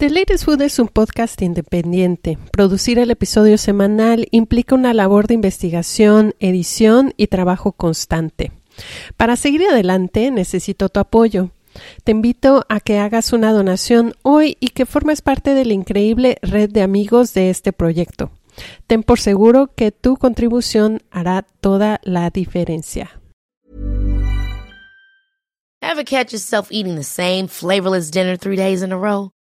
The Latest Food es un podcast independiente. Producir el episodio semanal implica una labor de investigación, edición y trabajo constante. Para seguir adelante necesito tu apoyo. Te invito a que hagas una donación hoy y que formes parte de la increíble red de amigos de este proyecto. Ten por seguro que tu contribución hará toda la diferencia. Ever catch yourself eating the same flavorless dinner three days in a row?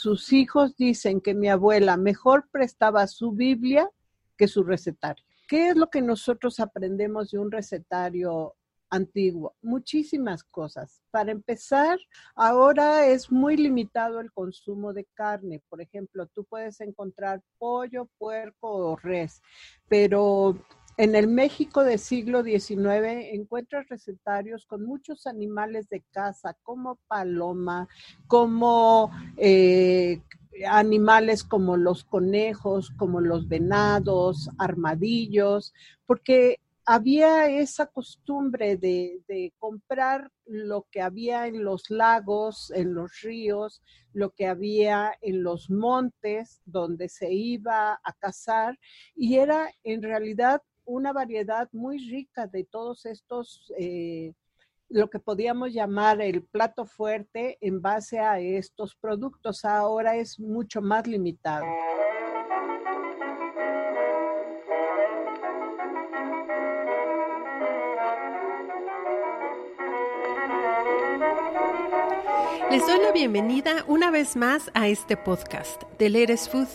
Sus hijos dicen que mi abuela mejor prestaba su Biblia que su recetario. ¿Qué es lo que nosotros aprendemos de un recetario antiguo? Muchísimas cosas. Para empezar, ahora es muy limitado el consumo de carne. Por ejemplo, tú puedes encontrar pollo, puerco o res, pero en el México del siglo XIX encuentras recetarios con muchos animales de casa, como paloma, como eh, animales como los conejos, como los venados, armadillos, porque había esa costumbre de, comprar lo que había en los lagos, en los ríos, lo que había en los montes donde se iba a cazar y era en realidad una variedad muy rica de todos estos, eh, lo que podíamos llamar el plato fuerte en base a estos productos. Ahora es mucho más limitado. Les doy la bienvenida una vez más a este podcast de Leres Food,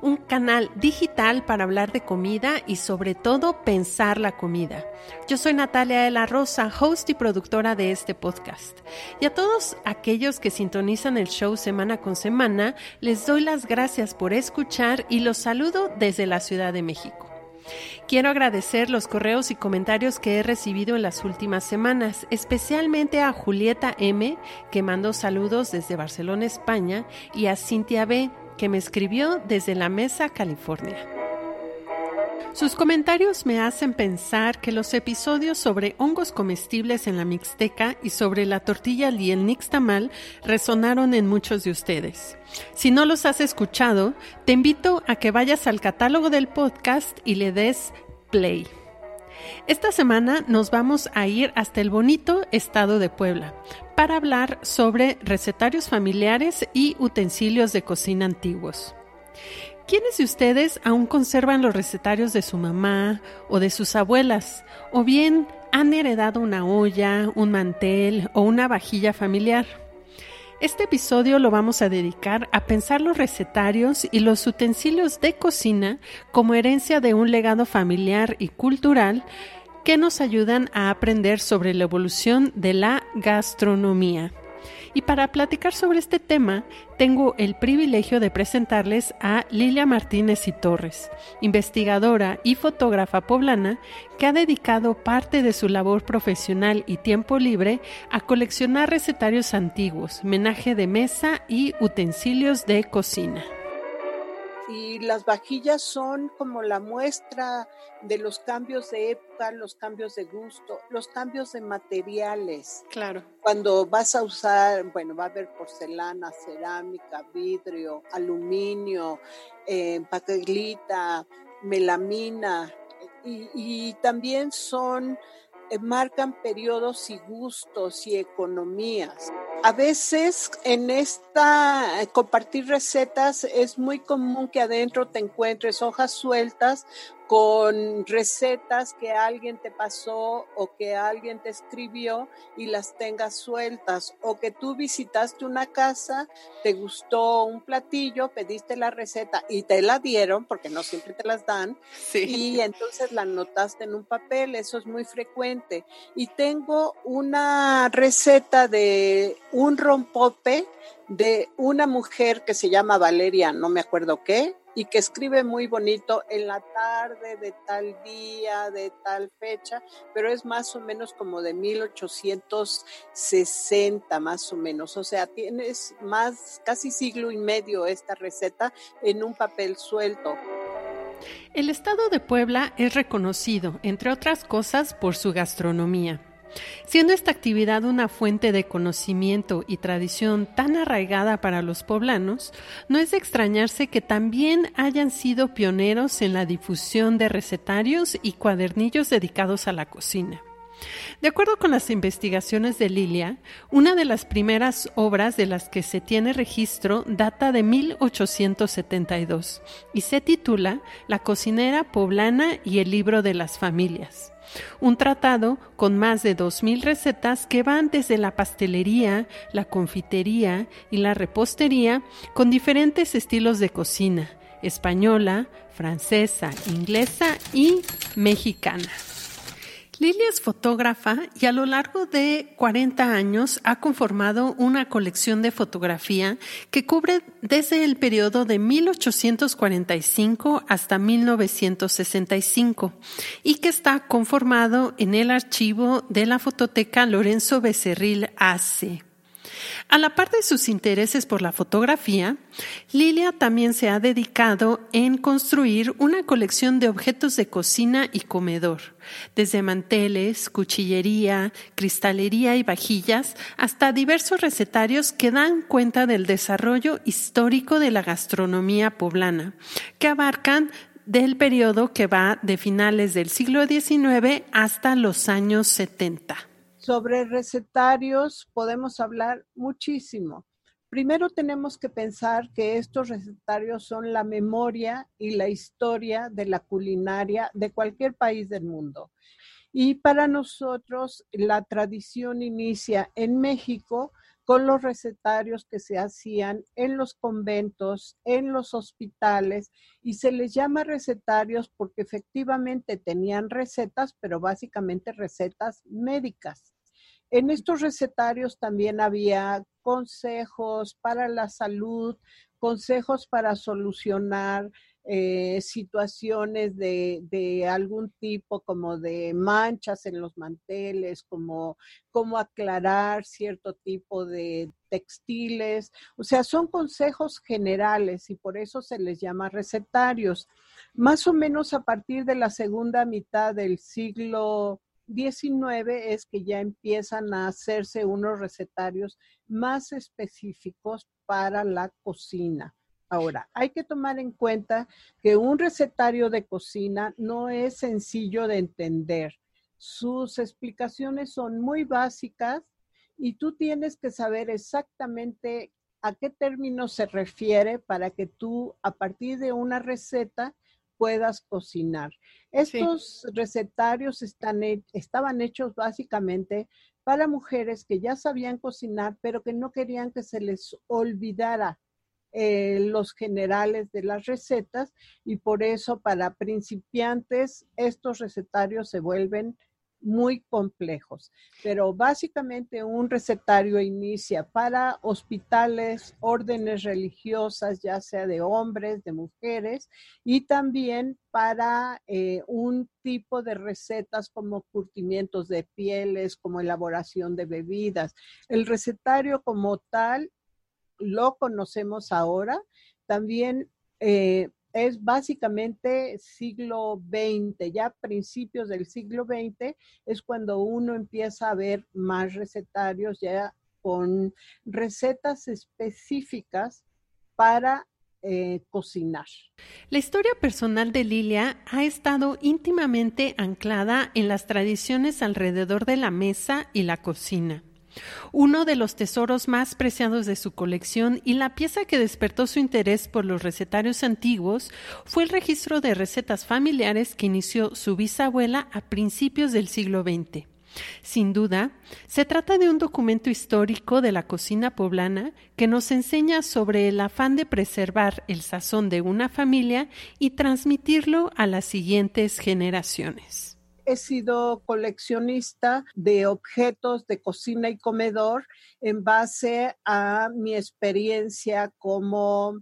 un canal digital para hablar de comida y sobre todo pensar la comida. Yo soy Natalia de la Rosa, host y productora de este podcast. Y a todos aquellos que sintonizan el show semana con semana, les doy las gracias por escuchar y los saludo desde la Ciudad de México. Quiero agradecer los correos y comentarios que he recibido en las últimas semanas, especialmente a Julieta M, que mandó saludos desde Barcelona, España, y a Cintia B, que me escribió desde la Mesa, California. Sus comentarios me hacen pensar que los episodios sobre hongos comestibles en la Mixteca y sobre la tortilla y el nixtamal resonaron en muchos de ustedes. Si no los has escuchado, te invito a que vayas al catálogo del podcast y le des play. Esta semana nos vamos a ir hasta el bonito estado de Puebla para hablar sobre recetarios familiares y utensilios de cocina antiguos. ¿Quiénes de ustedes aún conservan los recetarios de su mamá o de sus abuelas? ¿O bien han heredado una olla, un mantel o una vajilla familiar? Este episodio lo vamos a dedicar a pensar los recetarios y los utensilios de cocina como herencia de un legado familiar y cultural que nos ayudan a aprender sobre la evolución de la gastronomía. Y para platicar sobre este tema, tengo el privilegio de presentarles a Lilia Martínez y Torres, investigadora y fotógrafa poblana que ha dedicado parte de su labor profesional y tiempo libre a coleccionar recetarios antiguos, menaje de mesa y utensilios de cocina y las vajillas son como la muestra de los cambios de época, los cambios de gusto, los cambios de materiales. Claro. Cuando vas a usar, bueno, va a haber porcelana, cerámica, vidrio, aluminio, eh, melamina, y, y también son, eh, marcan periodos y gustos y economías. A veces en esta eh, compartir recetas es muy común que adentro te encuentres hojas sueltas con recetas que alguien te pasó o que alguien te escribió y las tengas sueltas o que tú visitaste una casa, te gustó un platillo, pediste la receta y te la dieron porque no siempre te las dan y entonces la anotaste en un papel, eso es muy frecuente. Y tengo una receta de un rompope de una mujer que se llama Valeria, no me acuerdo qué, y que escribe muy bonito en la tarde de tal día, de tal fecha, pero es más o menos como de 1860 más o menos. O sea, tienes más, casi siglo y medio esta receta en un papel suelto. El estado de Puebla es reconocido, entre otras cosas, por su gastronomía. Siendo esta actividad una fuente de conocimiento y tradición tan arraigada para los poblanos, no es de extrañarse que también hayan sido pioneros en la difusión de recetarios y cuadernillos dedicados a la cocina. De acuerdo con las investigaciones de Lilia, una de las primeras obras de las que se tiene registro data de 1872 y se titula La cocinera poblana y el libro de las familias. Un tratado con más de 2.000 recetas que van desde la pastelería, la confitería y la repostería con diferentes estilos de cocina, española, francesa, inglesa y mexicana. Lilia es fotógrafa y a lo largo de 40 años ha conformado una colección de fotografía que cubre desde el periodo de 1845 hasta 1965 y que está conformado en el archivo de la fototeca Lorenzo Becerril AC. A la par de sus intereses por la fotografía, Lilia también se ha dedicado en construir una colección de objetos de cocina y comedor, desde manteles, cuchillería, cristalería y vajillas, hasta diversos recetarios que dan cuenta del desarrollo histórico de la gastronomía poblana, que abarcan del periodo que va de finales del siglo XIX hasta los años 70. Sobre recetarios podemos hablar muchísimo. Primero tenemos que pensar que estos recetarios son la memoria y la historia de la culinaria de cualquier país del mundo. Y para nosotros la tradición inicia en México con los recetarios que se hacían en los conventos, en los hospitales, y se les llama recetarios porque efectivamente tenían recetas, pero básicamente recetas médicas. En estos recetarios también había consejos para la salud, consejos para solucionar eh, situaciones de, algún tipo, como de manchas en los manteles, como aclarar cierto tipo de textiles. O sea, son consejos generales y por eso se les llama recetarios. Más o menos a partir de la segunda mitad del siglo 19 es que ya empiezan a hacerse unos recetarios más específicos para la cocina. Ahora, hay que tomar en cuenta que un recetario de cocina no es sencillo de entender. Sus explicaciones son muy básicas y tú tienes que saber exactamente a qué término se refiere para que tú, a partir de una receta, puedas cocinar. Estos recetarios están, estaban hechos básicamente para mujeres que ya sabían cocinar, pero que no querían que se les olvidara eh, los generales de las recetas y por eso para principiantes estos recetarios se vuelven muy complejos. Pero básicamente un recetario inicia para hospitales, órdenes religiosas, ya sea de hombres, de mujeres, y también para eh, un tipo de recetas como curtimientos de pieles, como elaboración de bebidas. El recetario como tal lo conocemos ahora. También eh, es básicamente siglo XX, ya principios del siglo XX es cuando uno empieza a ver más recetarios ya con recetas específicas para eh, cocinar. La historia personal de Lilia ha estado íntimamente anclada en las tradiciones alrededor de la mesa y la cocina. Uno de los tesoros más preciados de su colección y la pieza que despertó su interés por los recetarios antiguos fue el registro de recetas familiares que inició su bisabuela a principios del siglo XX. Sin duda, se trata de un documento histórico de la cocina poblana que nos enseña sobre el afán de preservar el sazón de una familia y transmitirlo a las siguientes generaciones he sido coleccionista de objetos de cocina y comedor en base a mi experiencia como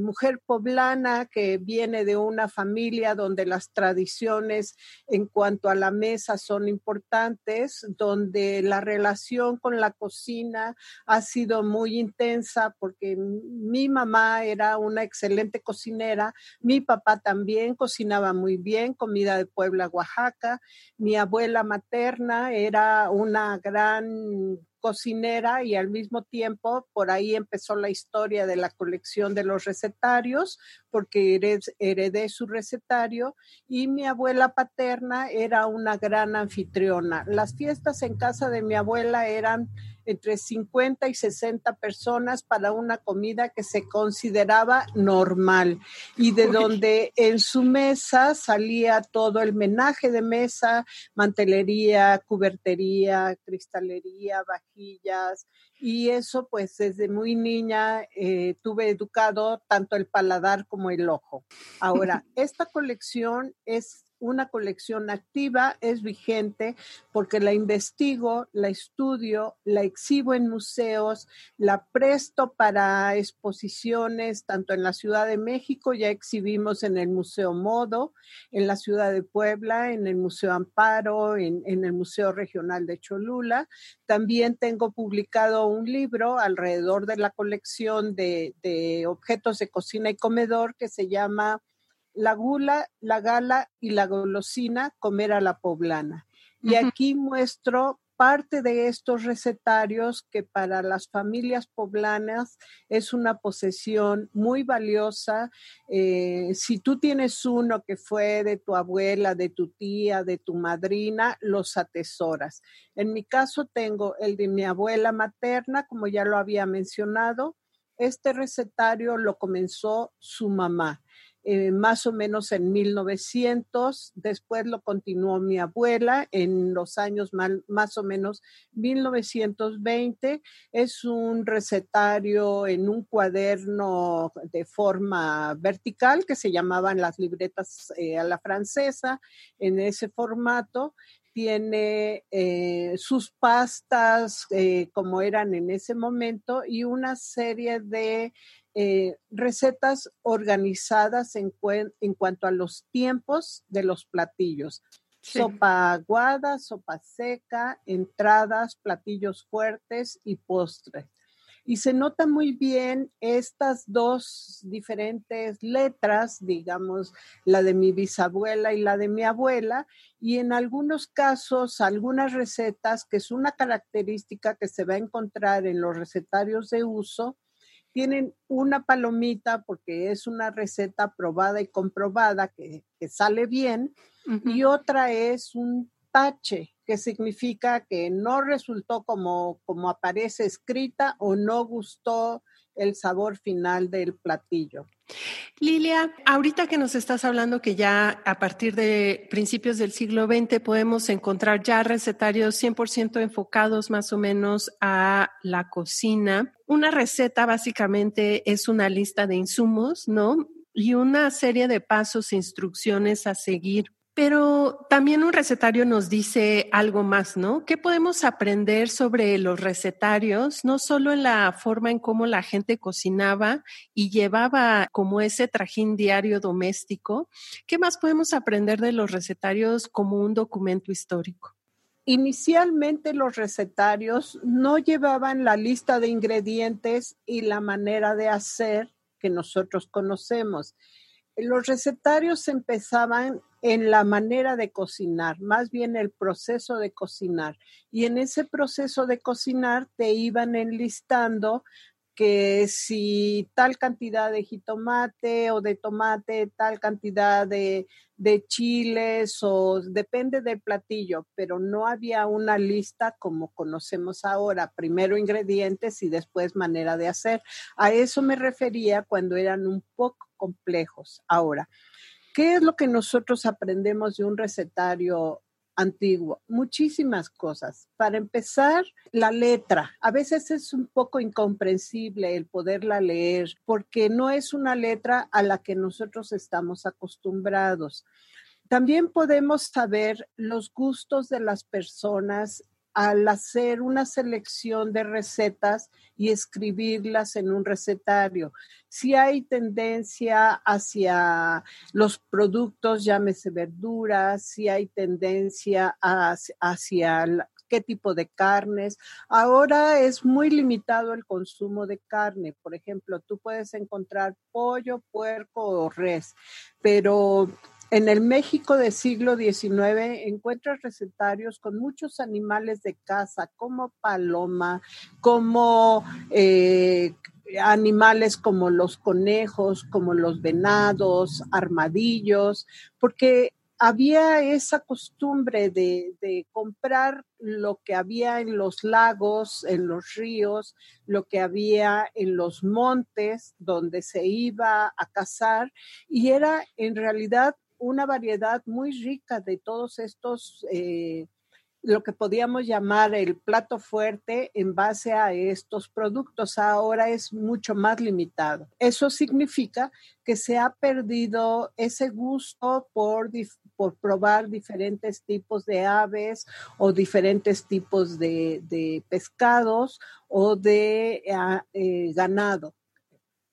mujer poblana que viene de una familia donde las tradiciones en cuanto a la mesa son importantes, donde la relación con la cocina ha sido muy intensa porque mi mamá era una excelente cocinera, mi papá también cocinaba muy bien, comida de Puebla, Oaxaca, mi abuela materna era una gran cocinera y al mismo tiempo por ahí empezó la historia de la colección de los recetarios, porque heredé su recetario y mi abuela paterna era una gran anfitriona. Las fiestas en casa de mi abuela eran entre 50 y 60 personas para una comida que se consideraba normal. Y de donde en su mesa salía todo el menaje de mesa, mantelería, cubertería, cristalería, vajillas, y eso pues desde muy niña eh, tuve educado tanto el paladar como el ojo. Ahora, esta colección es una colección activa, es vigente porque la investigo, la estudio, la exhibo en museos, la presto para exposiciones, tanto en la Ciudad de México, ya exhibimos en el Museo Modo, en la Ciudad de Puebla, en el Museo Amparo, en, el Museo Regional de Cholula. También tengo publicado un libro alrededor de la colección de, de objetos de cocina y comedor que se llama la gula, la gala y la golosina, comer a la poblana. Y aquí muestro parte de estos recetarios que para las familias poblanas es una posesión muy valiosa. Eh, si tú tienes uno que fue de tu abuela, de tu tía, de tu madrina, los atesoras. En mi caso tengo el de mi abuela materna, como ya lo había mencionado. Este recetario lo comenzó su mamá. Eh, más o menos en 1900, después lo continuó mi abuela en los años más o menos 1920. Es un recetario en un cuaderno de forma vertical que se llamaban las libretas eh, a la francesa, en ese formato tiene eh, sus pastas como eran en ese momento y una serie de eh, recetas organizadas en, en, cuanto a los tiempos de los platillos. Sopa aguada, sopa seca, entradas, platillos fuertes y postres. Y se nota muy bien estas dos diferentes letras, digamos, la de mi bisabuela y la de mi abuela, y en algunos casos, algunas recetas, que es una característica que se va a encontrar en los recetarios de uso, tienen una palomita porque es una receta probada y comprobada que, sale bien y otra es un tache que significa que no resultó como, como aparece escrita o no gustó el sabor final del platillo. Lilia, ahorita que nos estás hablando que ya a partir de principios del siglo XX podemos encontrar ya recetarios 100% enfocados más o menos a la cocina. Una receta básicamente es una lista de insumos, ¿no? Y una serie de pasos e instrucciones a seguir pero también un recetario nos dice algo más, ¿no? ¿Qué podemos aprender sobre los recetarios, no solo en la forma en cómo la gente cocinaba y llevaba como ese trajín diario doméstico? ¿Qué más podemos aprender de los recetarios como un documento histórico? Inicialmente los recetarios no llevaban la lista de ingredientes y la manera de hacer que nosotros conocemos los recetarios empezaban en la manera de cocinar, más bien el proceso de cocinar. Y en ese proceso de cocinar te iban enlistando que si tal cantidad de jitomate o de tomate, tal cantidad de, de chiles o depende del platillo, pero no había una lista como conocemos ahora, primero ingredientes y después manera de hacer. A eso me refería cuando eran un poco complejos. Ahora, ¿qué es lo que nosotros aprendemos de un recetario antiguo, muchísimas cosas. Para empezar, la letra. A veces es un poco incomprensible el poderla leer porque no es una letra a la que nosotros estamos acostumbrados. También podemos saber los gustos de las personas al hacer una selección de recetas y escribirlas en un recetario. Si hay tendencia hacia los productos, llámese verduras, si hay tendencia hacia, qué tipo de carnes. Ahora es muy limitado el consumo de carne. Por ejemplo, tú puedes encontrar pollo, puerco o res, pero en el México del siglo XIX encuentras recetarios con muchos animales de caza, como paloma, como eh, animales como los conejos, como los venados, armadillos, porque había esa costumbre de, de, comprar lo que había en los lagos, en los ríos, lo que había en los montes donde se iba a cazar y era en realidad una variedad muy rica de todos estos, eh, lo que podíamos llamar el plato fuerte en base a estos productos. Ahora es mucho más limitado. Eso significa que se ha perdido ese gusto por, por probar diferentes tipos de aves o diferentes tipos de, pescados o de ah, eh, ganado.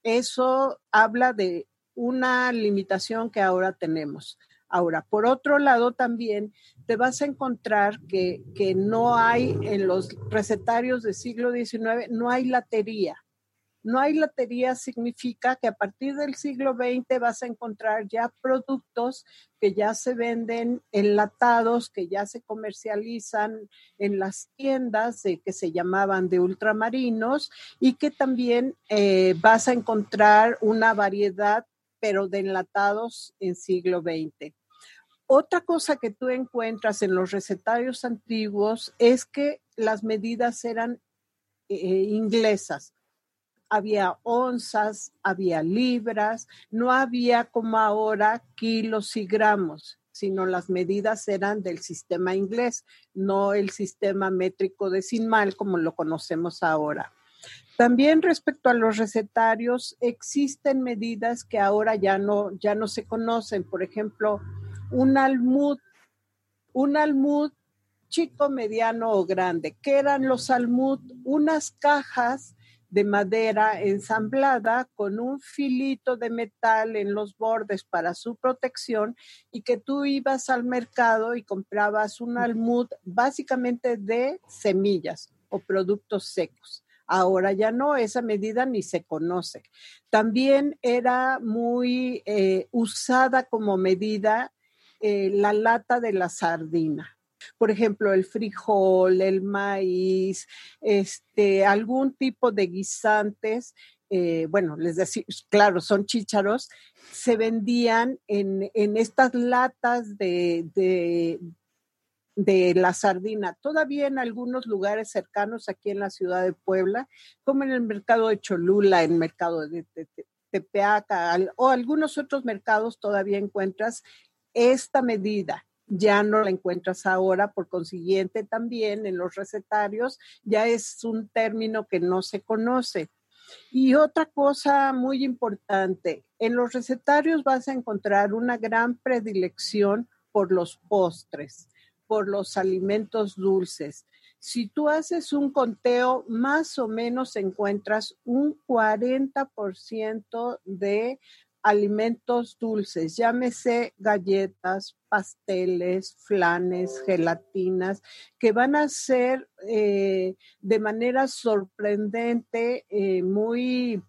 Eso habla de una limitación que ahora tenemos. Ahora, por otro lado, también te vas a encontrar que, que no hay en los recetarios del siglo XIX, no hay latería. No hay latería significa que a partir del siglo XX vas a encontrar ya productos que ya se venden enlatados, que ya se comercializan en las tiendas que se llamaban de ultramarinos y que también eh, vas a encontrar una variedad pero de enlatados en siglo XX. Otra cosa que tú encuentras en los recetarios antiguos es que las medidas eran eh, inglesas. Había onzas, había libras, no había como ahora kilos y gramos, sino las medidas eran del sistema inglés, no el sistema métrico decimal como lo conocemos ahora. También respecto a los recetarios, existen medidas que ahora ya no, ya no se conocen. Por ejemplo, un almud, un almud chico, mediano o grande. ¿Qué eran los almud? Unas cajas de madera ensamblada con un filito de metal en los bordes para su protección y que tú ibas al mercado y comprabas un almud básicamente de semillas o productos secos. Ahora ya no, esa medida ni se conoce. También era muy eh, usada como medida eh, la lata de la sardina. Por ejemplo, el frijol, el maíz, este, algún tipo de guisantes eh, bueno, les decía, claro, son chícharos, se vendían en, estas latas de, de la sardina. Todavía en algunos lugares cercanos aquí en la ciudad de Puebla, como en el mercado de Cholula, en el mercado de, Tepeaca o algunos otros mercados todavía encuentras esta medida. Ya no la encuentras ahora, por consiguiente también en los recetarios ya es un término que no se conoce. Y otra cosa muy importante, en los recetarios vas a encontrar una gran predilección por los postres por los alimentos dulces. Si tú haces un conteo, más o menos encuentras un 40% de alimentos dulces, llámese galletas, pasteles, flanes, gelatinas, que van a ser eh, de manera sorprendente, eh, muy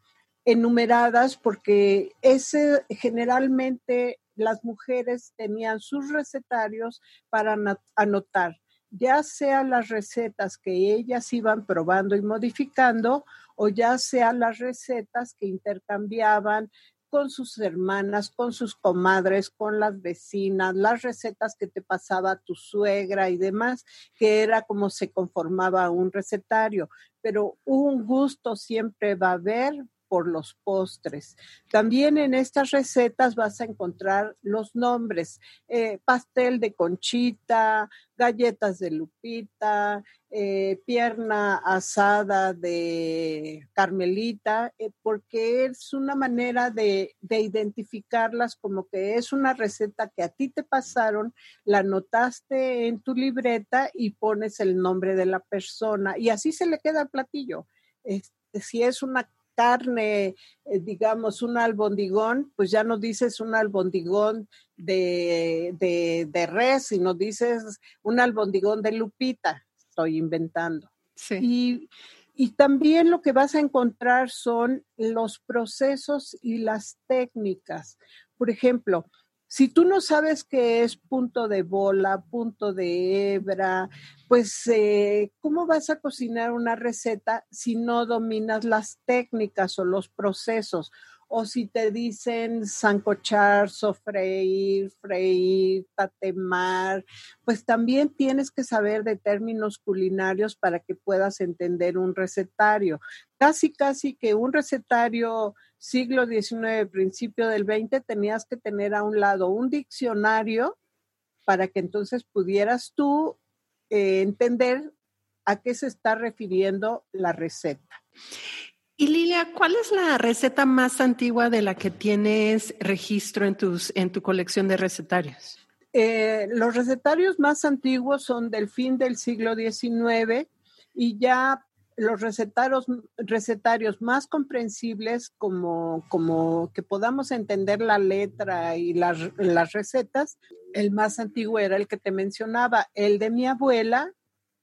enumeradas, porque ese generalmente las mujeres tenían sus recetarios para anotar ya sea las recetas que ellas iban probando y modificando o ya sea las recetas que intercambiaban con sus hermanas, con sus comadres, con las vecinas, las recetas que te pasaba tu suegra y demás, que era como se conformaba un recetario. Pero un gusto siempre va a haber por los postres. También en estas recetas vas a encontrar los nombres, eh, pastel de conchita, galletas de lupita, eh, pierna asada de carmelita, eh, porque es una manera de, de, identificarlas como que es una receta que a ti te pasaron, la anotaste en tu libreta y pones el nombre de la persona y así se le queda el platillo. Este, si es una carne, eh, digamos, un albondigón, pues ya no dices un albondigón de, de, de, res, sino dices un albondigón de lupita, estoy inventando. Sí. Y, y también lo que vas a encontrar son los procesos y las técnicas. Por ejemplo, si tú no sabes qué es punto de bola, punto de hebra, pues eh, ¿cómo vas a cocinar una receta si no dominas las técnicas o los procesos? O si te dicen sancochar, sofreír, freír, tatemar, pues también tienes que saber de términos culinarios para que puedas entender un recetario. Casi, casi que un recetario siglo XIX, principio del XX, tenías que tener a un lado un diccionario para que entonces pudieras tú eh, entender a qué se está refiriendo la receta. Y Lilia, ¿cuál es la receta más antigua de la que tienes registro en, tus, en tu colección de recetarios? Eh, los recetarios más antiguos son del fin del siglo XIX y ya los recetarios, más comprensibles, como, como que podamos entender la letra y las, las recetas, el más antiguo era el que te mencionaba, el de mi abuela,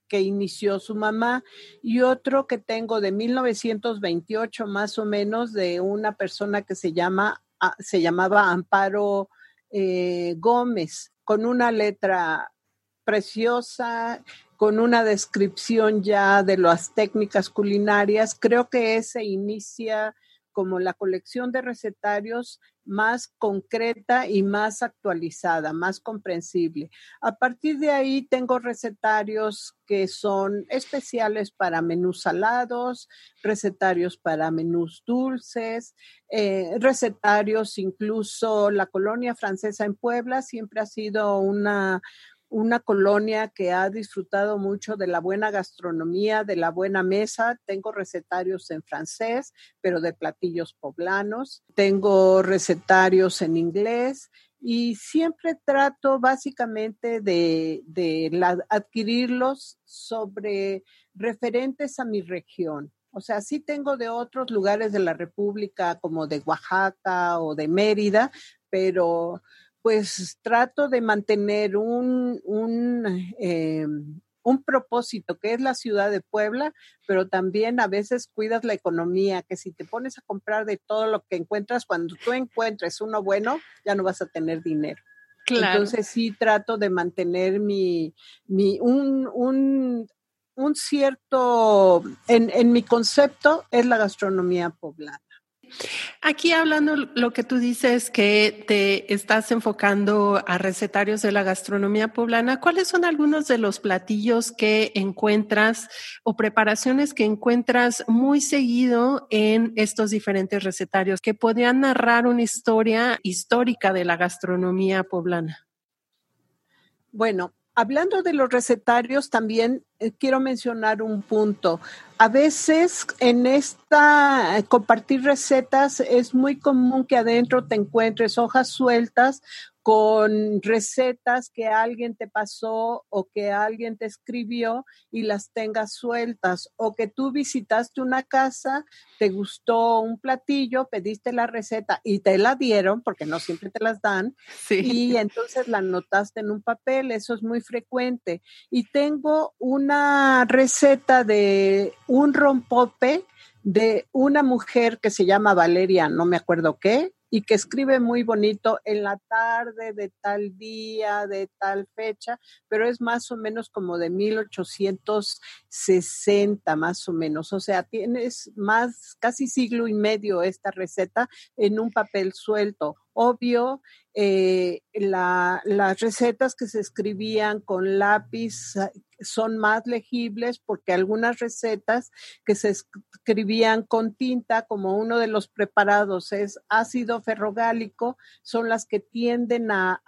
que inició su mamá, y otro que tengo de 1928 más o menos de una persona que se llama, ah, se llamaba Amparo eh, Gómez, con una letra preciosa con una descripción ya de las técnicas culinarias. Creo que ese inicia como la colección de recetarios más concreta y más actualizada, más comprensible. A partir de ahí tengo recetarios que son especiales para menús salados, recetarios para menús dulces, eh, recetarios incluso la colonia francesa en Puebla siempre ha sido una, una colonia que ha disfrutado mucho de la buena gastronomía, de la buena mesa. Tengo recetarios en francés, pero de platillos poblanos. Tengo recetarios en inglés y siempre trato básicamente de, adquirirlos sobre referentes a mi región. O sea, sí tengo de otros lugares de la República, como de Oaxaca o de Mérida, pero pues trato de mantener un, un, eh, un, propósito que es la ciudad de Puebla, pero también a veces cuidas la economía, que si te pones a comprar de todo lo que encuentras, cuando tú encuentres uno bueno, ya no vas a tener dinero. Entonces sí trato de mantener mi, mi un, un, un cierto, en, en mi concepto es la gastronomía poblana. Aquí hablando lo que tú dices que te estás enfocando a recetarios de la gastronomía poblana, ¿cuáles son algunos de los platillos que encuentras o preparaciones que encuentras muy seguido en estos diferentes recetarios que podrían narrar una historia histórica de la gastronomía poblana? Bueno, Hablando de los recetarios, también eh, quiero mencionar un punto. A veces en esta eh, compartir recetas es muy común que adentro te encuentres hojas sueltas con recetas que alguien te pasó o que alguien te escribió y las tengas sueltas o que tú visitaste una casa, te gustó un platillo, pediste la receta y te la dieron porque no siempre te las dan y entonces la anotaste en un papel, eso es muy frecuente. Y tengo una receta de un rompope de una mujer que se llama Valeria, no me acuerdo qué, y que escribe muy bonito en la tarde de tal día, de tal fecha, pero es más o menos como de 1860 más o menos. O sea, tienes más, casi siglo y medio esta receta en un papel suelto. Obvio, eh, las recetas que se escribían con lápiz son más legibles porque algunas recetas que se escribían con tinta, como uno de los preparados es ácido ferrogálico, son las que tienden a,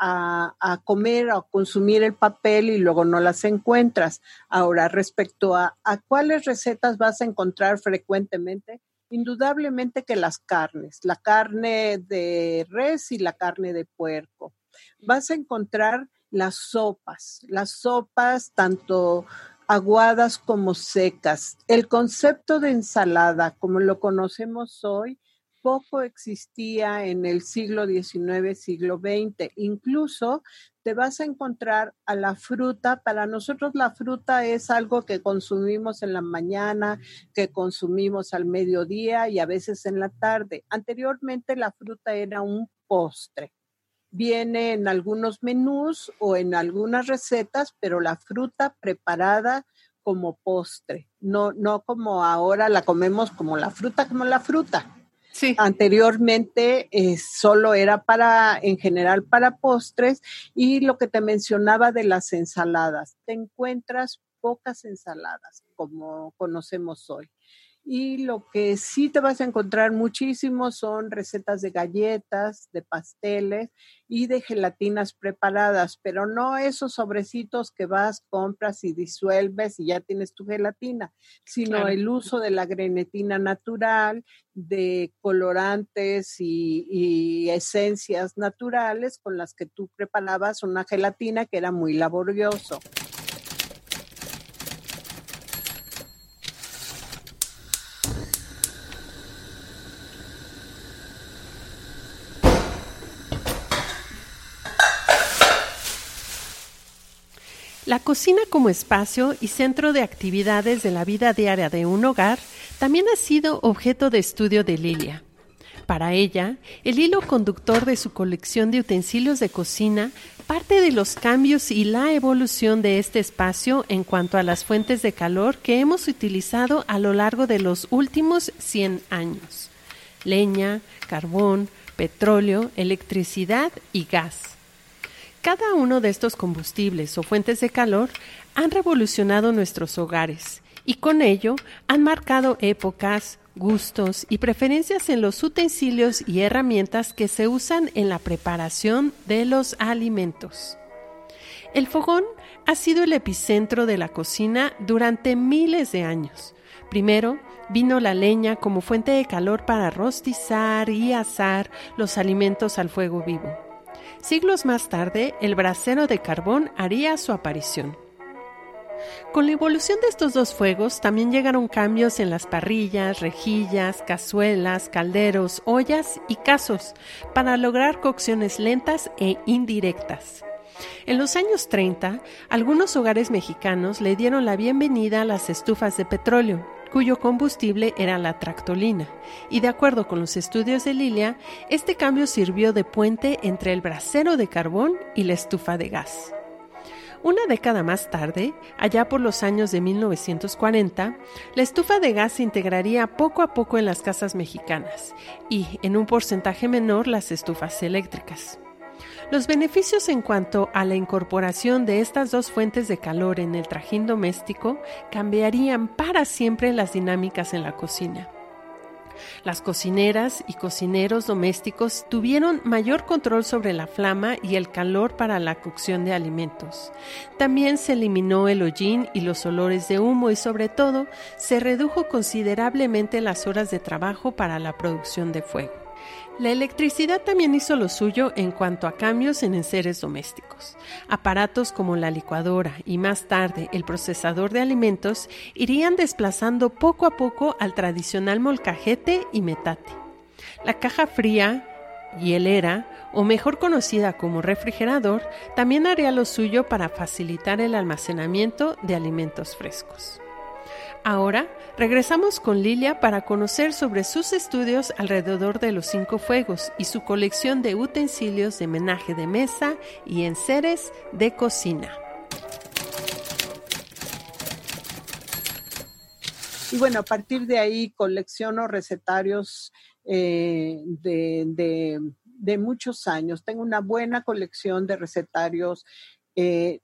comer o consumir el papel y luego no las encuentras. Ahora, respecto a cuáles recetas vas a encontrar frecuentemente, indudablemente que las carnes, la carne de res y la carne de puerco. Vas a encontrar las sopas, las sopas tanto aguadas como secas. El concepto de ensalada, como lo conocemos hoy, poco existía en el siglo XIX, siglo XX. Incluso te vas a encontrar a la fruta. Para nosotros la fruta es algo que consumimos en la mañana, que consumimos al mediodía y a veces en la tarde. Anteriormente la fruta era un postre viene en algunos menús o en algunas recetas, pero la fruta preparada como postre, no, no como ahora la comemos como la fruta, como la fruta. Sí. Anteriormente eh, solo era para, en general, para postres y lo que te mencionaba de las ensaladas. Te encuentras pocas ensaladas como conocemos hoy. Y lo que sí te vas a encontrar muchísimo son recetas de galletas, de pasteles y de gelatinas preparadas, pero no esos sobrecitos que vas, compras y disuelves y ya tienes tu gelatina, sino el uso de la grenetina natural, de colorantes y, y esencias naturales con las que tú preparabas una gelatina que era muy laborioso. La cocina como espacio y centro de actividades de la vida diaria de un hogar también ha sido objeto de estudio de Lilia. Para ella, el hilo conductor de su colección de utensilios de cocina parte de los cambios y la evolución de este espacio en cuanto a las fuentes de calor que hemos utilizado a lo largo de los últimos 100 años. Leña, carbón, petróleo, electricidad y gas. Cada uno de estos combustibles o fuentes de calor han revolucionado nuestros hogares y con ello han marcado épocas, gustos y preferencias en los utensilios y herramientas que se usan en la preparación de los alimentos. El fogón ha sido el epicentro de la cocina durante miles de años. Primero vino la leña como fuente de calor para rostizar y asar los alimentos al fuego vivo. Siglos más tarde, el brasero de carbón haría su aparición. Con la evolución de estos dos fuegos también llegaron cambios en las parrillas, rejillas, cazuelas, calderos, ollas y casos para lograr cocciones lentas e indirectas. En los años 30, algunos hogares mexicanos le dieron la bienvenida a las estufas de petróleo, cuyo combustible era la tractolina, y de acuerdo con los estudios de Lilia, este cambio sirvió de puente entre el brasero de carbón y la estufa de gas. Una década más tarde, allá por los años de 1940, la estufa de gas se integraría poco a poco en las casas mexicanas y, en un porcentaje menor, las estufas eléctricas. Los beneficios en cuanto a la incorporación de estas dos fuentes de calor en el trajín doméstico cambiarían para siempre las dinámicas en la cocina. Las cocineras y cocineros domésticos tuvieron mayor control sobre la flama y el calor para la cocción de alimentos. También se eliminó el hollín y los olores de humo y sobre todo se redujo considerablemente las horas de trabajo para la producción de fuego. La electricidad también hizo lo suyo en cuanto a cambios en enseres domésticos. Aparatos como la licuadora y más tarde el procesador de alimentos irían desplazando poco a poco al tradicional molcajete y metate. La caja fría, hielera, o mejor conocida como refrigerador, también haría lo suyo para facilitar el almacenamiento de alimentos frescos. Ahora regresamos con Lilia para conocer sobre sus estudios alrededor de los cinco fuegos y su colección de utensilios de menaje de mesa y enseres de cocina. Y bueno, a partir de ahí colecciono recetarios eh, de, muchos años. Tengo una buena colección de recetarios eh,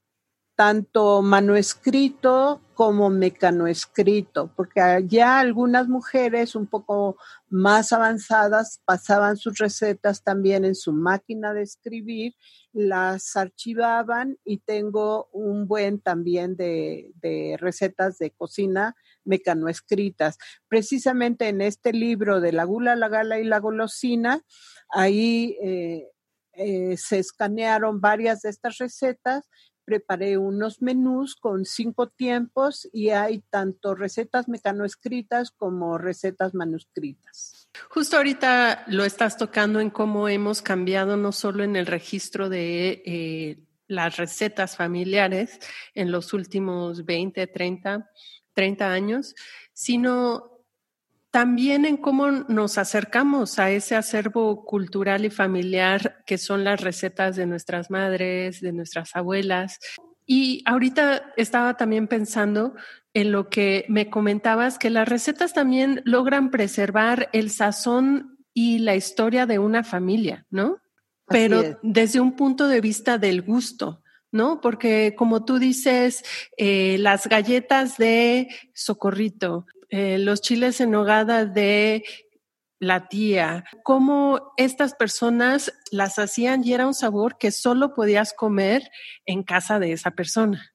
tanto manuscrito como mecanoescrito, porque ya algunas mujeres un poco más avanzadas pasaban sus recetas también en su máquina de escribir, las archivaban y tengo un buen también de, recetas de cocina mecanoescritas. Precisamente en este libro de la gula, la gala y la golosina, ahí eh, eh, se escanearon varias de estas recetas preparé unos menús con cinco tiempos y hay tanto recetas mecanoescritas como recetas manuscritas. Justo ahorita lo estás tocando en cómo hemos cambiado no solo en el registro de eh, las recetas familiares en los últimos 20, 30, 30 años, sino también en cómo nos acercamos a ese acervo cultural y familiar que son las recetas de nuestras madres, de nuestras abuelas. Y ahorita estaba también pensando en lo que me comentabas, que las recetas también logran preservar el sazón y la historia de una familia, ¿no? Pero desde un punto de vista del gusto, ¿no? Porque como tú dices, eh, las galletas de socorrito, eh, los chiles en nogada de la tía, cómo estas personas las hacían y era un sabor que solo podías comer en casa de esa persona.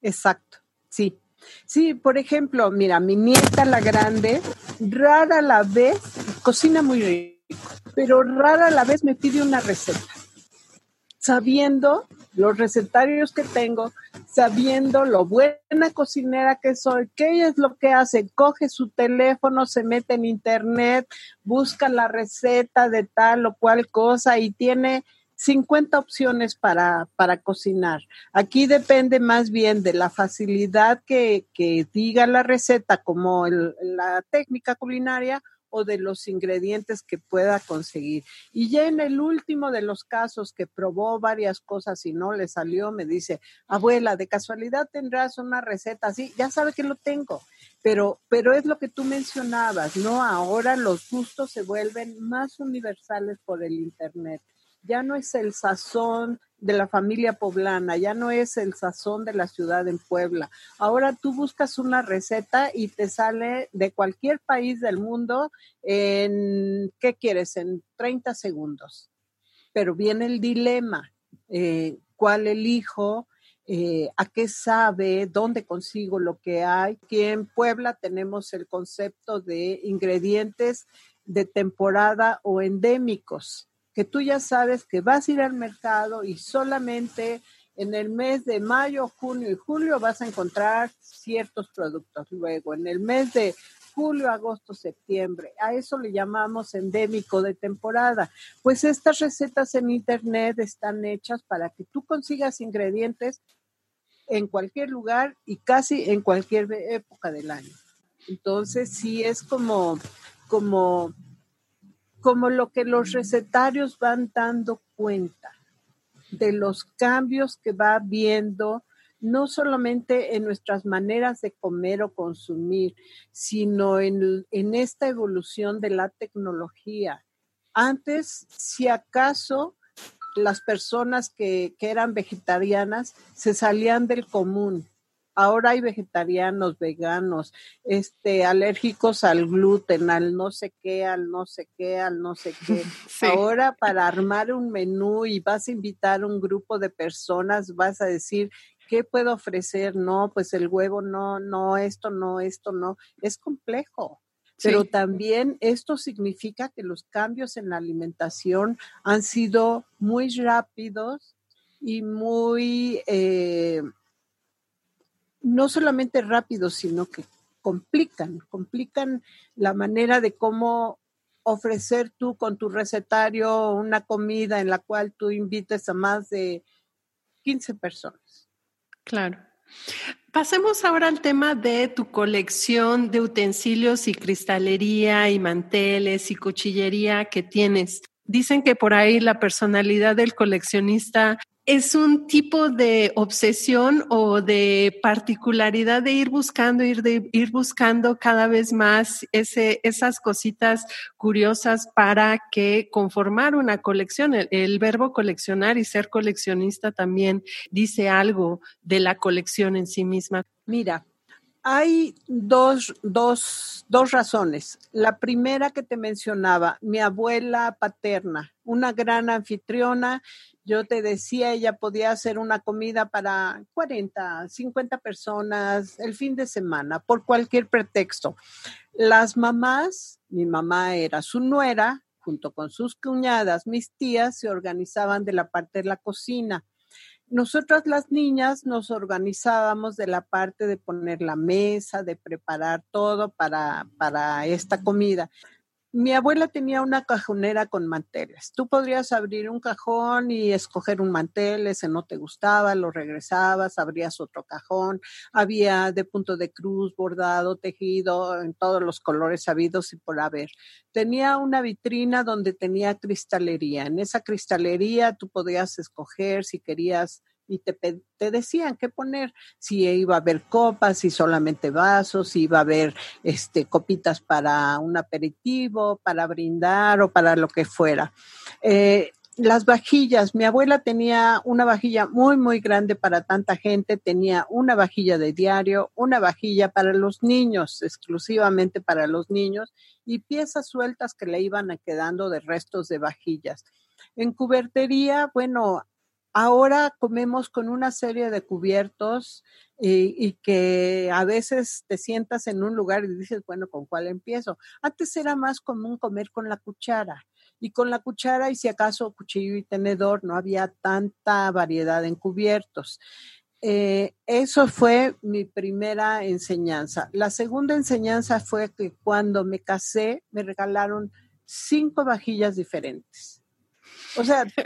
Exacto, sí. Sí, por ejemplo, mira, mi nieta la grande, rara la vez, cocina muy rico, pero rara la vez me pide una receta, sabiendo los recetarios que tengo, sabiendo lo buena cocinera que soy, qué es lo que hace, coge su teléfono, se mete en internet, busca la receta de tal o cual cosa y tiene 50 opciones para, para cocinar. Aquí depende más bien de la facilidad que, que diga la receta como la técnica culinaria o de los ingredientes que pueda conseguir. Y ya en el último de los casos que probó varias cosas y no le salió, me dice, abuela, de casualidad tendrás una receta así, ya sabe que lo tengo, pero, pero es lo que tú mencionabas, ¿no? Ahora los gustos se vuelven más universales por el Internet. Ya no es el sazón de la familia poblana, ya no es el sazón de la ciudad en Puebla. Ahora tú buscas una receta y te sale de cualquier país del mundo en, ¿qué quieres? En 30 segundos. Pero viene el dilema, eh, ¿cuál elijo? Eh, a qué sabe, dónde consigo lo que hay. Aquí en Puebla tenemos el concepto de ingredientes de temporada o endémicos que tú ya sabes que vas a ir al mercado y solamente en el mes de mayo, junio y julio vas a encontrar ciertos productos. Luego, en el mes de julio, agosto, septiembre. A eso le llamamos endémico de temporada. Pues estas recetas en internet están hechas para que tú consigas ingredientes en cualquier lugar y casi en cualquier época del año. Entonces, sí es como, como como lo que los recetarios van dando cuenta de los cambios que va viendo no solamente en nuestras maneras de comer o consumir, sino en, esta evolución de la tecnología. Antes, si acaso, las personas que, que eran vegetarianas se salían del común, Ahora hay vegetarianos, veganos, este, alérgicos al gluten, al no sé qué, al no sé qué, al no sé qué. Ahora para armar un menú y vas a invitar un grupo de personas, vas a decir, ¿qué puedo ofrecer? No, pues el huevo no, no, esto no, esto no. Es complejo. Pero también esto significa que los cambios en la alimentación han sido muy rápidos y muy eh, no solamente rápido, sino que complican, complican la manera de cómo ofrecer tú con tu recetario una comida en la cual tú invites a más de 15 personas. Claro. Pasemos ahora al tema de tu colección de utensilios y cristalería y manteles y cuchillería que tienes. Dicen que por ahí la personalidad del coleccionista es un tipo de obsesión o de particularidad de ir buscando, ir, de, ir buscando cada vez más ese, esas cositas curiosas para que conformar una colección. El, el, verbo coleccionar y ser coleccionista también dice algo de la colección en sí misma. Mira, hay dos, dos, dos razones. La primera que te mencionaba, mi abuela paterna, una gran anfitriona yo te decía, ella podía hacer una comida para 40, 50 personas el fin de semana, por cualquier pretexto. Las mamás, mi mamá era su nuera, junto con sus cuñadas, mis tías, se organizaban de la parte de la cocina. Nosotras las niñas nos organizábamos de la parte de poner la mesa, de preparar todo para, para esta comida mi abuela tenía una cajonera con manteles. Tú podrías abrir un cajón y escoger un mantel, ese no te gustaba, lo regresabas, abrías otro cajón. Había de punto de cruz, bordado, tejido, en todos los colores sabidos y por haber. Tenía una vitrina donde tenía cristalería. En esa cristalería tú podías escoger si querías y te, te, decían qué poner, si iba a haber copas, si solamente vasos, si iba a haber este, copitas para un aperitivo, para brindar o para lo que fuera. Eh, las vajillas, mi abuela tenía una vajilla muy, muy grande para tanta gente, tenía una vajilla de diario, una vajilla para los niños, exclusivamente para los niños, y piezas sueltas que le iban quedando de restos de vajillas. En cubertería, bueno, Ahora comemos con una serie de cubiertos y, que a veces te sientas en un lugar y dices, bueno, ¿con cuál empiezo? Antes era más común comer con la cuchara y con la cuchara y si acaso cuchillo y tenedor, no había tanta variedad en cubiertos. Eh, eso fue mi primera enseñanza. La segunda enseñanza fue que cuando me casé me regalaron cinco vajillas diferentes. O sea, yo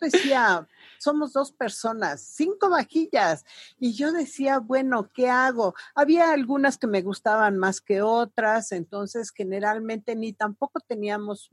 decía, somos dos personas, cinco vajillas. Y yo decía, bueno, ¿qué hago? Había algunas que me gustaban más que otras, entonces generalmente ni tampoco teníamos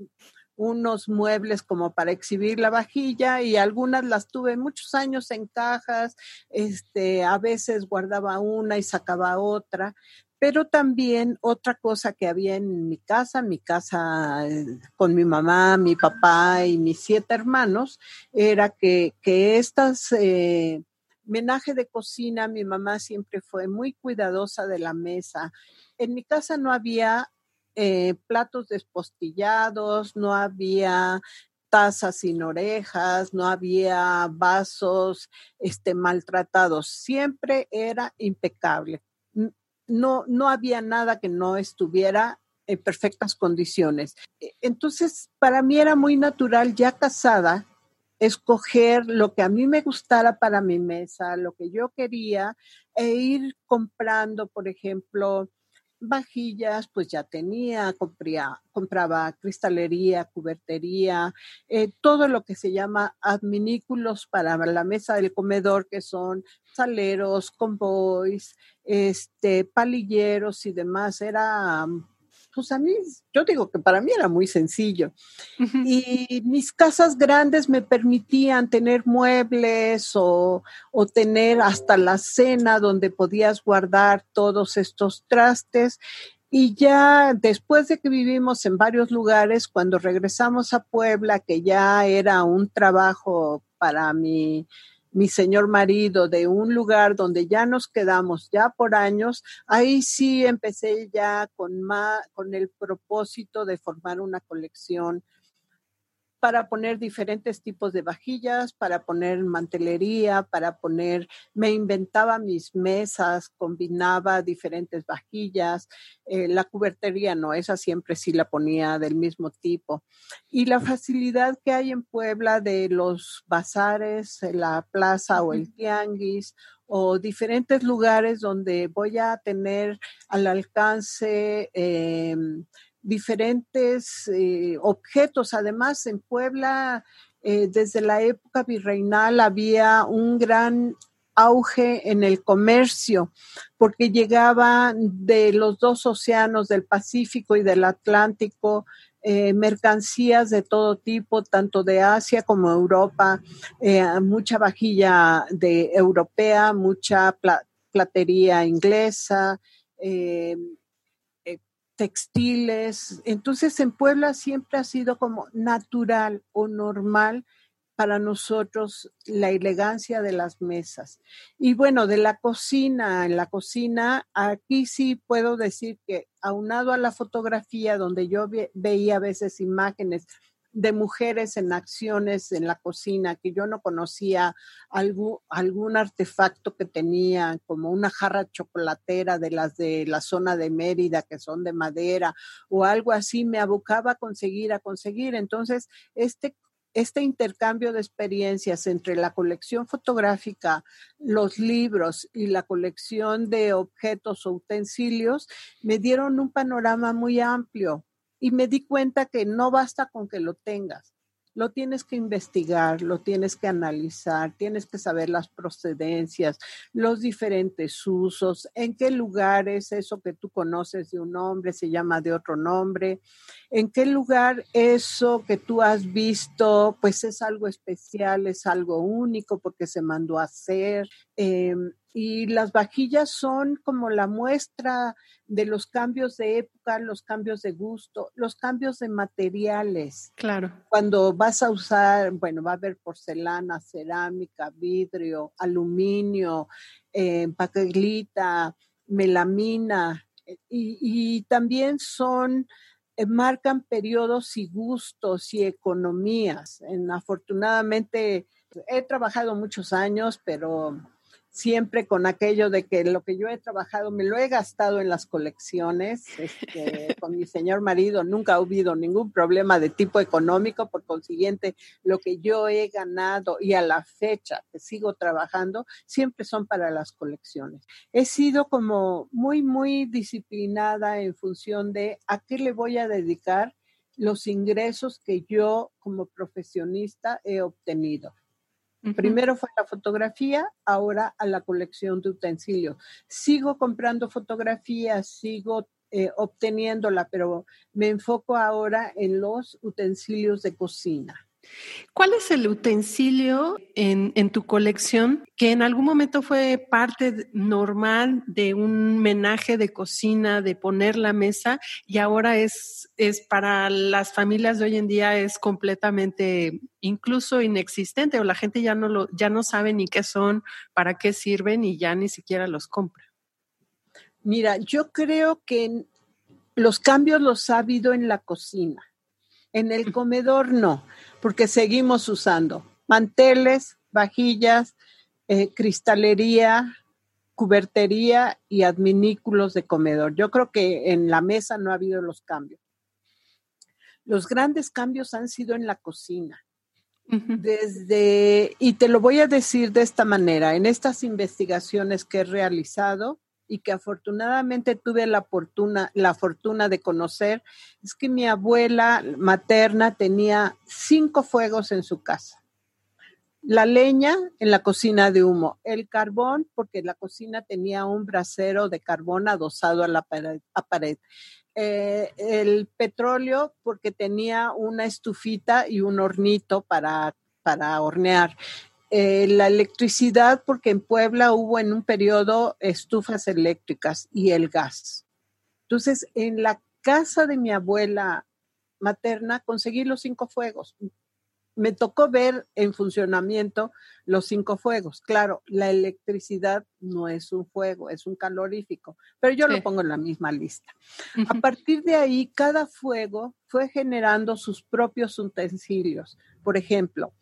unos muebles como para exhibir la vajilla y algunas las tuve muchos años en cajas, este, a veces guardaba una y sacaba otra, pero también otra cosa que había en mi casa, mi casa eh, con mi mamá, mi papá y mis siete hermanos, era que, que estas eh, menaje de cocina, mi mamá siempre fue muy cuidadosa de la mesa. En mi casa no había eh, platos despostillados, no había tazas sin orejas, no había vasos este, maltratados, siempre era impecable no, no había nada que no estuviera en perfectas condiciones. E, entonces, para mí era muy natural, ya casada, escoger lo que a mí me gustara para mi mesa, lo que yo quería, e ir comprando, por ejemplo, vajillas, pues ya tenía, compraba cristalería, cubertería, eh, todo lo que se llama adminículos para la mesa del comedor, que son saleros, convoys, este, palilleros y demás. Era pues a mí, yo digo que para mí era muy sencillo. Y mis casas grandes me permitían tener muebles o, o, tener hasta la cena donde podías guardar todos estos trastes. Y ya después de que vivimos en varios lugares, cuando regresamos a Puebla, que ya era un trabajo para mi mi señor marido de un lugar donde ya nos quedamos ya por años, ahí sí empecé ya con, con el propósito de formar una colección para poner diferentes tipos de vajillas, para poner mantelería, para poner, me inventaba mis mesas, combinaba diferentes vajillas, eh, la cubertería no, esa siempre sí la ponía del mismo tipo. Y la facilidad que hay en Puebla de los bazares, la plaza o el tianguis o diferentes lugares donde voy a tener al alcance eh, diferentes eh, objetos. Además, en Puebla, eh, desde la época virreinal, había un gran auge en el comercio, porque llegaban de los dos océanos, del Pacífico y del Atlántico, eh, mercancías de todo tipo, tanto de Asia como Europa, mucha vajilla de europea, mucha platería inglesa, textiles. Entonces en Puebla siempre ha sido como natural o normal para nosotros la elegancia de las mesas. Y bueno, de la cocina, en la cocina, aquí sí puedo decir que aunado a la fotografía, donde yo veía a veces imágenes de mujeres en acciones en la cocina, que yo no conocía algún, algún artefacto que tenía, como una jarra chocolatera de las de la zona de Mérida, que son de madera, o algo así, me abocaba a conseguir, a conseguir. Entonces, este este intercambio de experiencias entre la colección fotográfica, los libros y la colección de objetos o utensilios me dieron un panorama muy amplio y me di cuenta que no basta con que lo tengas lo tienes que investigar, lo tienes que analizar, tienes que saber las procedencias, los diferentes usos, en qué lugar es eso que tú conoces de un nombre se llama de otro nombre, en qué lugar eso que tú has visto pues es algo especial, es algo único porque se mandó a hacer. Em, y las vajillas son como la muestra de los cambios de época, los cambios de gusto, los cambios de materiales. Claro. Cuando vas a usar, bueno, va a haber porcelana, cerámica, vidrio, aluminio, eh, melamina, eh, y, también son eh, marcan periodos y gustos y economías. En, afortunadamente, he trabajado muchos años, pero siempre con aquello de que lo que yo he trabajado me lo he gastado en las colecciones. Este, con mi señor marido nunca ha habido ningún problema de tipo económico, por consiguiente, lo que yo he ganado y a la fecha que sigo trabajando, siempre son para las colecciones. He sido como muy, muy disciplinada en función de a qué le voy a dedicar los ingresos que yo como profesionista he obtenido. Primero fue la fotografía, ahora a la colección de utensilios. Sigo comprando fotografías, sigo eh, obteniéndola, pero me enfoco ahora en los utensilios de cocina. ¿Cuál es el utensilio en, tu colección que en algún momento fue parte normal de un menaje de cocina, de poner la mesa, y ahora es, es para las familias de hoy en día es completamente incluso inexistente o la gente ya no, lo, ya no sabe ni qué son, para qué sirven y ya ni siquiera los compra? Mira, yo creo que los cambios los ha habido en la cocina. En el comedor no porque seguimos usando manteles, vajillas, eh, cristalería, cubertería y adminículos de comedor. Yo creo que en la mesa no ha habido los cambios. Los grandes cambios han sido en la cocina. Desde, y te lo voy a decir de esta manera, en estas investigaciones que he realizado, y que afortunadamente tuve la fortuna, de conocer, es que mi abuela materna tenía cinco fuegos en su casa. La leña en la cocina de humo, el carbón, porque la cocina tenía un brasero de carbón adosado a la pared. Eh, el petróleo, porque tenía una estufita y un hornito para, para hornear. Eh, la electricidad, porque en Puebla hubo en un periodo estufas eléctricas y el gas. Entonces, en la casa de mi abuela materna conseguí los cinco fuegos. Me tocó ver en funcionamiento los cinco fuegos. Claro, la electricidad no es un fuego, es un calorífico, pero yo lo pongo en la misma lista. A partir de ahí, cada fuego fue generando sus propios utensilios. Por ejemplo,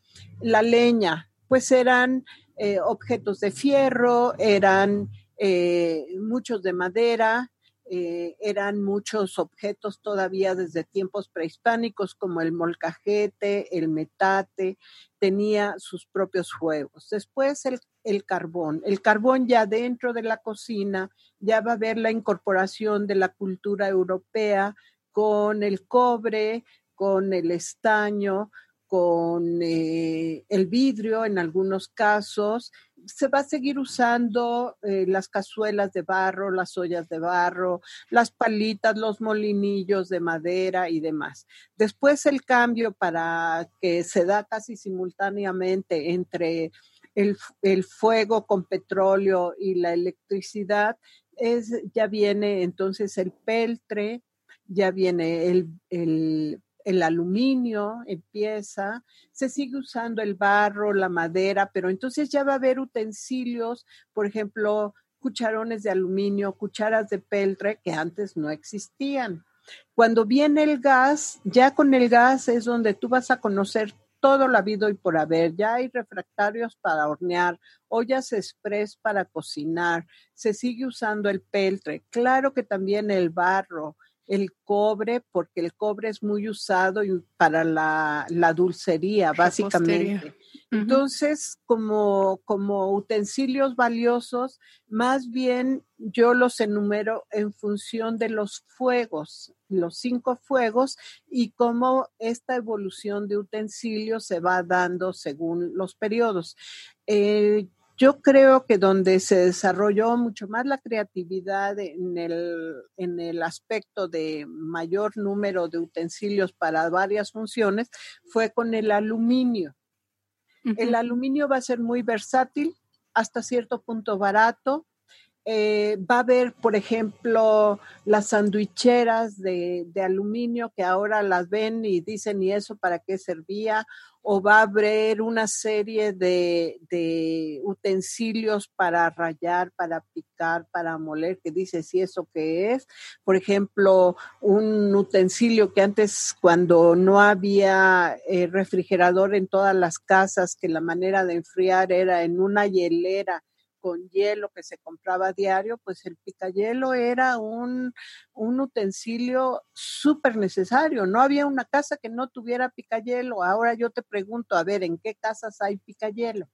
la leña, pues eran eh, objetos de fierro, eran eh, muchos de madera, eh, eran muchos objetos todavía desde tiempos prehispánicos como el molcajete, el metate, tenía sus propios juegos. Después el, el, carbón. El carbón ya dentro de la cocina, ya va a haber la incorporación de la cultura europea con el cobre, con el estaño, con eh, el vidrio en algunos casos, se va a seguir usando eh, las cazuelas de barro, las ollas de barro, las palitas, los molinillos de madera y demás. Después el cambio para que se da casi simultáneamente entre el, el fuego con petróleo y la electricidad es, ya viene entonces el peltre, ya viene el, el, el aluminio empieza, se sigue usando el barro, la madera, pero entonces ya va a haber utensilios, por ejemplo, cucharones de aluminio, cucharas de peltre que antes no existían. Cuando viene el gas, ya con el gas es donde tú vas a conocer todo lo habido y por haber. Ya hay refractarios para hornear, ollas express para cocinar, se sigue usando el peltre. Claro que también el barro, el cobre, porque el cobre es muy usado para la, dulcería, básicamente. Entonces, como, como utensilios valiosos, más bien yo los enumero en función de los fuegos, los cinco fuegos, y cómo esta evolución de utensilios se va dando según los periodos. Eh, yo creo que donde se desarrolló mucho más la creatividad en el, en el aspecto de mayor número de utensilios para varias funciones fue con el aluminio. El aluminio va a ser muy versátil, hasta cierto punto barato, eh, va a haber, por ejemplo, las sandwicheras de, aluminio que ahora las ven y dicen, ¿y eso para qué servía? O va a haber una serie de, utensilios para rayar, para picar, para moler, que dice, si eso qué es? Por ejemplo, un utensilio que antes, cuando no había eh, refrigerador en todas las casas, que la manera de enfriar era en una hielera con hielo que se compraba a diario, pues el picayelo era un, utensilio súper necesario. No había una casa que no tuviera picayelo. Ahora yo te pregunto, a ver, ¿en qué casas hay picayelo?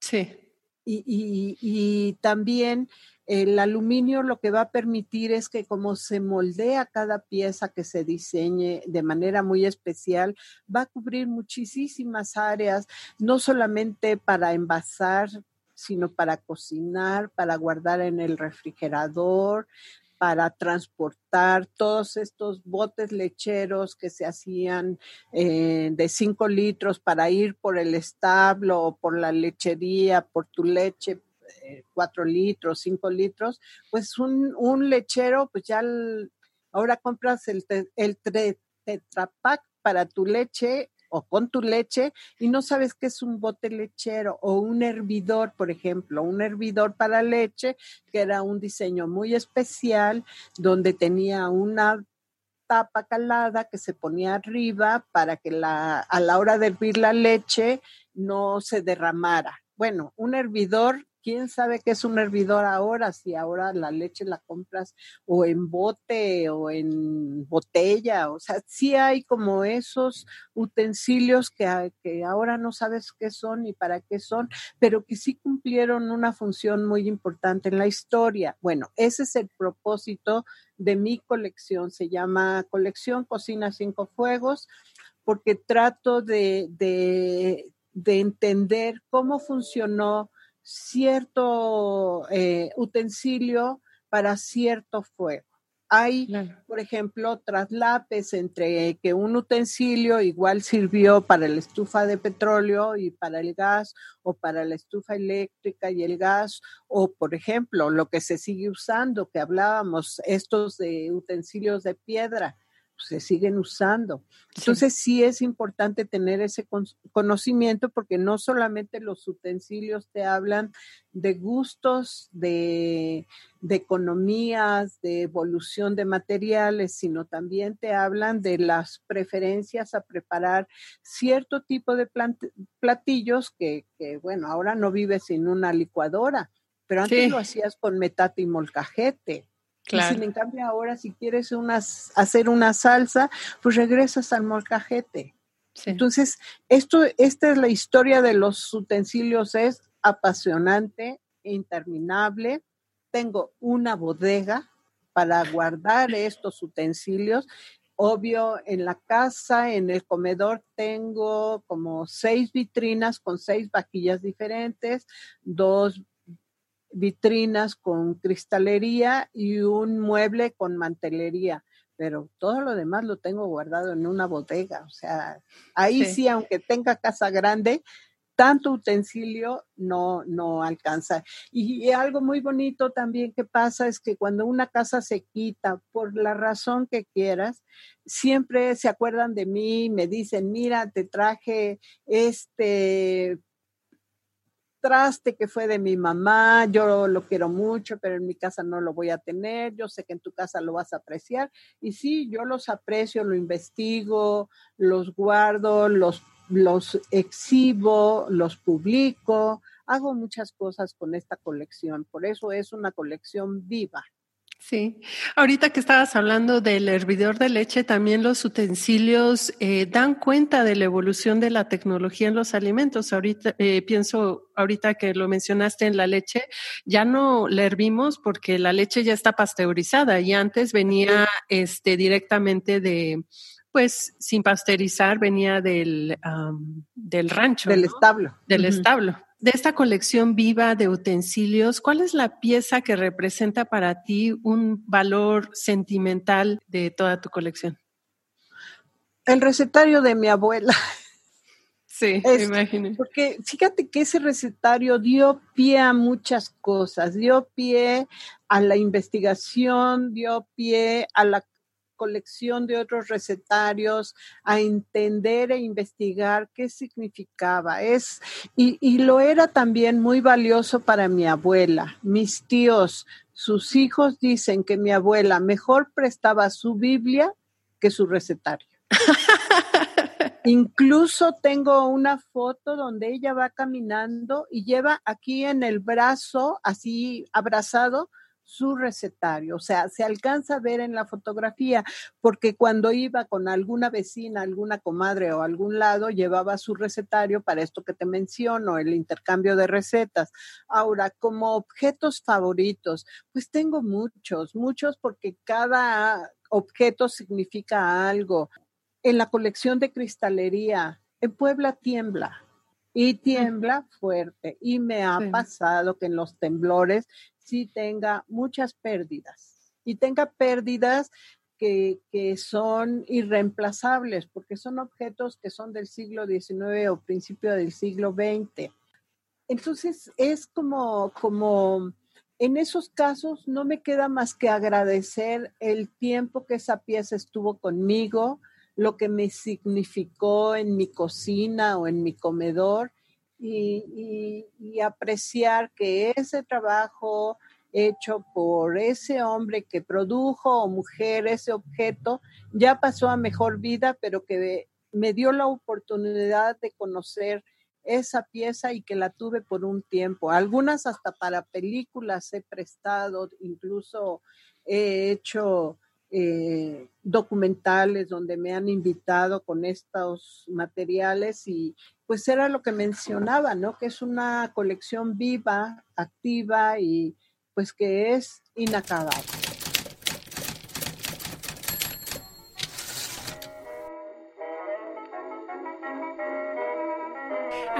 Sí. Y, también el aluminio lo que va a permitir es que como se moldea cada pieza que se diseñe de manera muy especial, va a cubrir muchísimas áreas, no solamente para envasar sino para cocinar, para guardar en el refrigerador, para transportar todos estos botes lecheros que se hacían eh, de 5 litros para ir por el establo o por la lechería, por tu leche, 4 eh, litros, 5 litros, pues un, un, lechero, pues ya ahora compras el, el tetrapack para tu leche o con tu leche y no sabes qué es un bote lechero o un hervidor, por ejemplo, un hervidor para leche, que era un diseño muy especial, donde tenía una tapa calada que se ponía arriba para que la, a la hora de hervir la leche no se derramara. Bueno, un hervidor quién sabe qué es un hervidor ahora, si ahora la leche la compras o en bote o en botella, o sea, sí hay como esos utensilios que, que ahora no sabes qué son ni para qué son, pero que sí cumplieron una función muy importante en la historia. Bueno, ese es el propósito de mi colección, se llama Colección Cocina Cinco Fuegos, porque trato de, de entender cómo funcionó cierto eh, utensilio para cierto fuego. Hay, por ejemplo, traslapes entre que un utensilio igual sirvió para la estufa de petróleo y para el gas, o para la estufa eléctrica y el gas, o por ejemplo, lo que se sigue usando, que hablábamos, estos de utensilios de piedra, se siguen usando. Entonces sí. es importante tener ese conocimiento porque no solamente los utensilios te hablan de gustos, de, economías, de evolución de materiales, sino también te hablan de las preferencias a preparar cierto tipo de platillos que, bueno, ahora no vives sin una licuadora, pero antes lo hacías con metate y molcajete. Claro. sin en cambio ahora si quieres hacer una salsa, pues regresas al molcajete. Entonces, esto, esta es la historia de los utensilios, es apasionante, interminable. Tengo una bodega para guardar estos utensilios obvio, en la casa, en el comedor tengo como seis vitrinas con seis vaquillas diferentes, dos vitrinas con cristalería y un mueble con mantelería pero todo lo demás lo tengo guardado en una bodega. O sea, ahí sí, aunque tenga casa grande, tanto utensilio no, no alcanza. Y, algo muy bonito también que pasa es que cuando una casa se quita, por la razón que quieras, siempre se acuerdan de mí, me dicen, mira, te traje este traste que fue de mi mamá, yo lo quiero mucho, pero en mi casa no lo voy a tener, yo sé que en tu casa lo vas a apreciar. Y sí, yo los aprecio, lo investigo, los guardo, los, los exhibo, los publico, hago muchas cosas con esta colección, por eso es una colección viva. Sí, ahorita que estabas hablando del hervidor de leche, también los utensilios eh, dan cuenta de la evolución de la tecnología en los alimentos. Ahorita eh, pienso, ahorita que lo mencionaste en la leche, ya no la hervimos porque la leche ya está pasteurizada y antes venía este directamente de, pues sin pasteurizar, venía del, del rancho. Del establo. Del establo de esta colección viva de utensilios, ¿cuál es la pieza que representa para ti un valor sentimental de toda tu colección? El recetario de mi abuela. Sí, me imagino. Porque fíjate que ese recetario dio pie a muchas cosas, dio pie a la investigación, dio pie a la colección de otros recetarios, a entender e investigar qué significaba. Es, y, y lo era también muy valioso para mi abuela. Mis tíos, sus hijos dicen que mi abuela mejor prestaba su Biblia que su recetario. Incluso tengo una foto donde ella va caminando y lleva aquí en el brazo, así abrazado, su recetario, o sea, se alcanza a ver en la fotografía, porque cuando iba con alguna vecina, alguna comadre o algún lado, llevaba su recetario para esto que te menciono, el intercambio de recetas. Ahora, como objetos favoritos, pues tengo muchos, muchos porque cada objeto significa algo. En la colección de cristalería, en Puebla tiembla, y tiembla fuerte. Y me ha pasado que en los temblores sí tenga muchas pérdidas y tenga pérdidas que, son irreemplazables porque son objetos que son del siglo XIX o principio del siglo XX. Entonces es como, como, en esos casos no me queda más que agradecer el tiempo que esa pieza estuvo conmigo, lo que me significó en mi cocina o en mi comedor y, apreciar que ese trabajo hecho por ese hombre que produjo o mujer ese objeto ya pasó a mejor vida, pero que me dio la oportunidad de conocer esa pieza y que la tuve por un tiempo. Algunas hasta para películas he prestado, incluso he hecho eh, documentales donde me han invitado con estos materiales y pues era lo que mencionaba, ¿no? Que es una colección viva, activa y pues que es inacabable.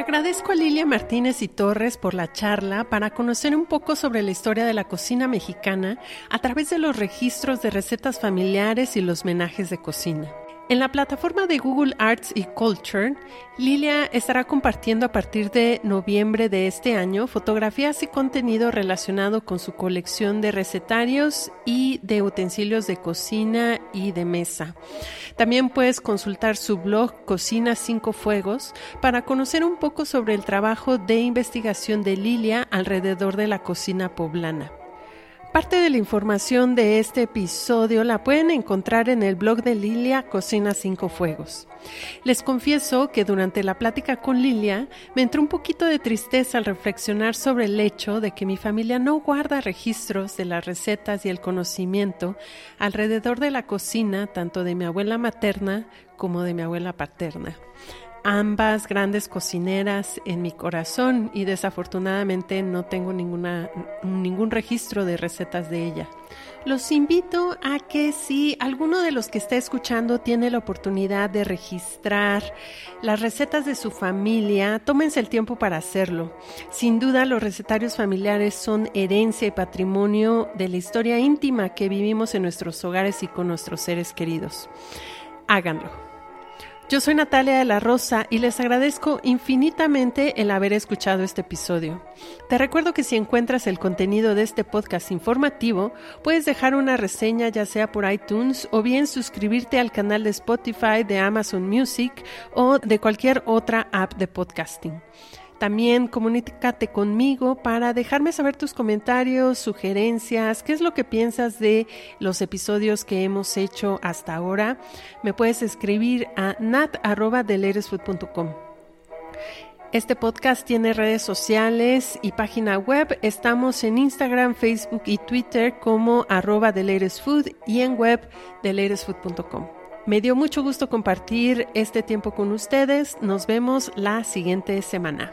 Agradezco a Lilia Martínez y Torres por la charla para conocer un poco sobre la historia de la cocina mexicana a través de los registros de recetas familiares y los menajes de cocina. En la plataforma de Google Arts y Culture, Lilia estará compartiendo a partir de noviembre de este año fotografías y contenido relacionado con su colección de recetarios y de utensilios de cocina y de mesa. También puedes consultar su blog Cocina Cinco Fuegos para conocer un poco sobre el trabajo de investigación de Lilia alrededor de la cocina poblana. Parte de la información de este episodio la pueden encontrar en el blog de Lilia Cocina Cinco Fuegos. Les confieso que durante la plática con Lilia me entró un poquito de tristeza al reflexionar sobre el hecho de que mi familia no guarda registros de las recetas y el conocimiento alrededor de la cocina tanto de mi abuela materna como de mi abuela paterna. Ambas grandes cocineras en mi corazón y desafortunadamente no tengo ninguna, ningún registro de recetas de ella. Los invito a que si alguno de los que está escuchando tiene la oportunidad de registrar las recetas de su familia, tómense el tiempo para hacerlo. Sin duda los recetarios familiares son herencia y patrimonio de la historia íntima que vivimos en nuestros hogares y con nuestros seres queridos. Háganlo. Yo soy Natalia de la Rosa y les agradezco infinitamente el haber escuchado este episodio. Te recuerdo que si encuentras el contenido de este podcast informativo, puedes dejar una reseña ya sea por iTunes o bien suscribirte al canal de Spotify, de Amazon Music o de cualquier otra app de podcasting. También comunícate conmigo para dejarme saber tus comentarios, sugerencias, qué es lo que piensas de los episodios que hemos hecho hasta ahora. Me puedes escribir a nat.deleresfood.com. Este podcast tiene redes sociales y página web. Estamos en Instagram, Facebook y Twitter como arroba y en web deleresfood.com. Me dio mucho gusto compartir este tiempo con ustedes. Nos vemos la siguiente semana.